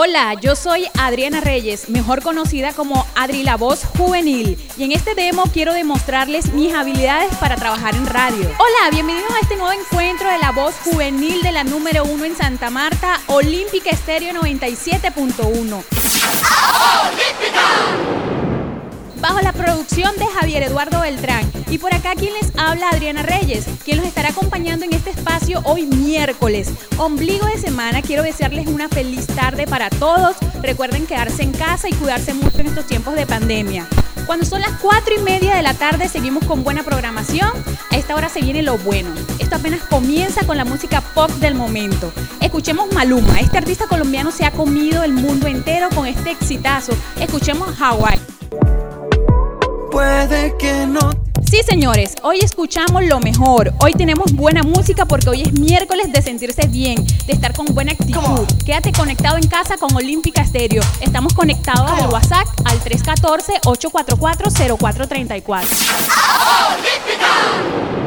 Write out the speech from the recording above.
Hola, yo soy Adriana Reyes, mejor conocida como Adri la Voz Juvenil, y en este demo quiero demostrarles mis habilidades para trabajar en radio. Hola, bienvenidos a este nuevo encuentro de la voz juvenil de la número uno en Santa Marta, Olímpica Estéreo 97.1 bajo la producción de Javier Eduardo Beltrán. Y por acá quien les habla Adriana Reyes, quien los estará acompañando en este espacio hoy miércoles. Ombligo de semana, quiero desearles una feliz tarde para todos. Recuerden quedarse en casa y cuidarse mucho en estos tiempos de pandemia. Cuando son las 4 y media de la tarde seguimos con buena programación. A esta hora se viene lo bueno. Esto apenas comienza con la música pop del momento. Escuchemos Maluma. Este artista colombiano se ha comido el mundo entero con este exitazo. Escuchemos Hawaii. Puede que no. Sí, señores, hoy escuchamos lo mejor. Hoy tenemos buena música porque hoy es miércoles de sentirse bien, de estar con buena actitud. Quédate conectado en casa con Olímpica Stereo. Estamos conectados al WhatsApp al 314-844-0434.